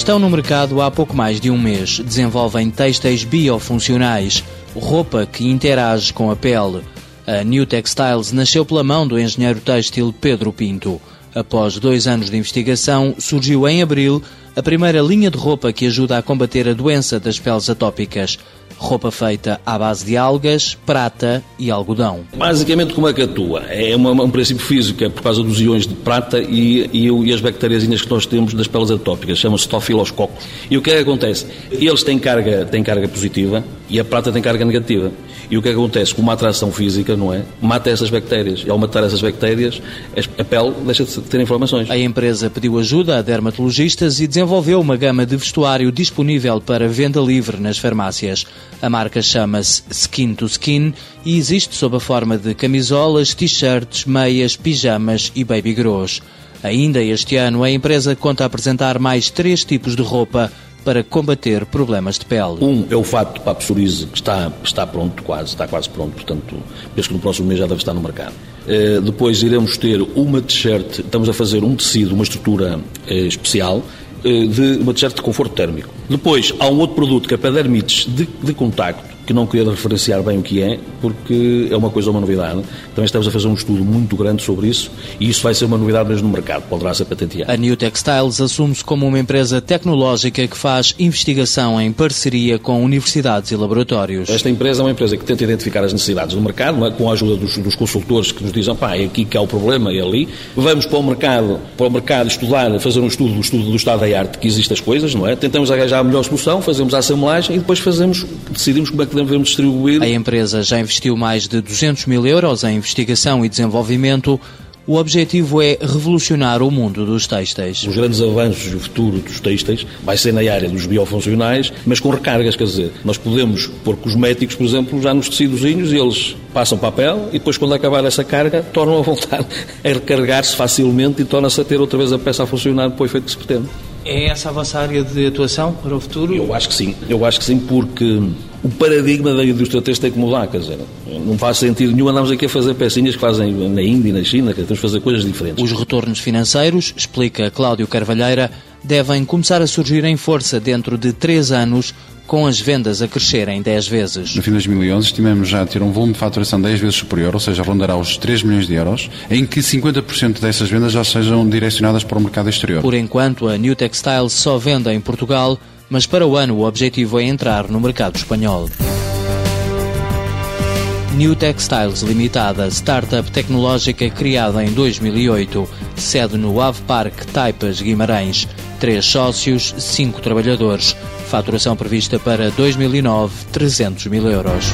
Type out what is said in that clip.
Estão no mercado há pouco mais de um mês. Desenvolvem têxteis biofuncionais, roupa que interage com a pele. A New Textiles nasceu pela mão do engenheiro têxtil Pedro Pinto. Após dois anos de investigação, surgiu em abril a primeira linha de roupa que ajuda a combater a doença das peles atópicas. Roupa feita à base de algas, prata e algodão. Basicamente, como é que atua? É uma, um princípio físico, é por causa dos iões de prata e, e, e as bactérias que nós temos das peles atópicas, chama-se tofiloscocos. E o que é que acontece? Eles têm carga, têm carga positiva e a prata tem carga negativa. E o que é que acontece? Com uma atração física, não é? Mata essas bactérias. E ao matar essas bactérias, a pele deixa de ter inflamações. A empresa pediu ajuda a dermatologistas e desenvolveu uma gama de vestuário disponível para venda livre nas farmácias. A marca chama-se Skin to Skin e existe sob a forma de camisolas, t-shirts, meias, pijamas e baby grows. Ainda este ano, a empresa conta apresentar mais três tipos de roupa para combater problemas de pele. Um é o fato para a psoríase, que está, está pronto, quase, está quase pronto, portanto, penso que no próximo mês já deve estar no mercado. Uh, depois iremos ter uma t-shirt, estamos a fazer um tecido, uma estrutura uh, especial, de uma t-shirt de conforto térmico. Depois, há um outro produto que é para dermites de, de contacto, que não queria referenciar bem o que é, porque é uma coisa, uma novidade. Também estamos a fazer um estudo muito grande sobre isso e isso vai ser uma novidade mesmo no mercado, poderá ser patenteado. A New Textiles assume-se como uma empresa tecnológica que faz investigação em parceria com universidades e laboratórios. Esta empresa é uma empresa que tenta identificar as necessidades do mercado, é? com a ajuda dos, dos, consultores que nos dizem, pá, é aqui que há o problema, é ali. Vamos para o mercado, para o mercado estudar, fazer um estudo, um estudo do estado da arte que existem as coisas, não é? Tentamos arranjar a melhor solução, fazemos a assemblagem e depois fazemos, decidimos como é que devemos distribuir. A empresa já investiu mais de 200 mil euros em investigação e desenvolvimento. O objetivo é revolucionar o mundo dos têxteis. Os grandes avanços e o futuro dos têxteis vai ser na área dos biofuncionais, mas com recargas, quer dizer, nós podemos pôr cosméticos, por exemplo, já nos tecidozinhos e eles passam papel e depois quando acabar essa carga tornam a voltar a recarregar-se facilmente e torna-se a ter outra vez a peça a funcionar para o efeito que se pretende. É essa a vossa área de atuação para o futuro? Eu acho que sim. Eu acho que sim, porque o paradigma da indústria têxtil tem que mudar, quer dizer, não faz sentido nenhum andamos aqui a fazer pecinhas que fazem na Índia e na China, que temos de fazer coisas diferentes. Os retornos financeiros, explica Cláudio Carvalheira, devem começar a surgir em força dentro de três anos com as vendas a crescerem 10 vezes. No fim de 2011 estimamos já ter um volume de faturação 10 vezes superior, ou seja, rondará os 3 milhões de euros, em que 50% dessas vendas já sejam direcionadas para o mercado exterior. Por enquanto, a New Textiles só vende em Portugal, mas para o ano o objetivo é entrar no mercado espanhol. New Textiles Limitada, startup tecnológica criada em 2008, sede no Ave Park Taipas Guimarães. Três sócios, cinco trabalhadores. Faturação prevista para 2009, 300 mil euros.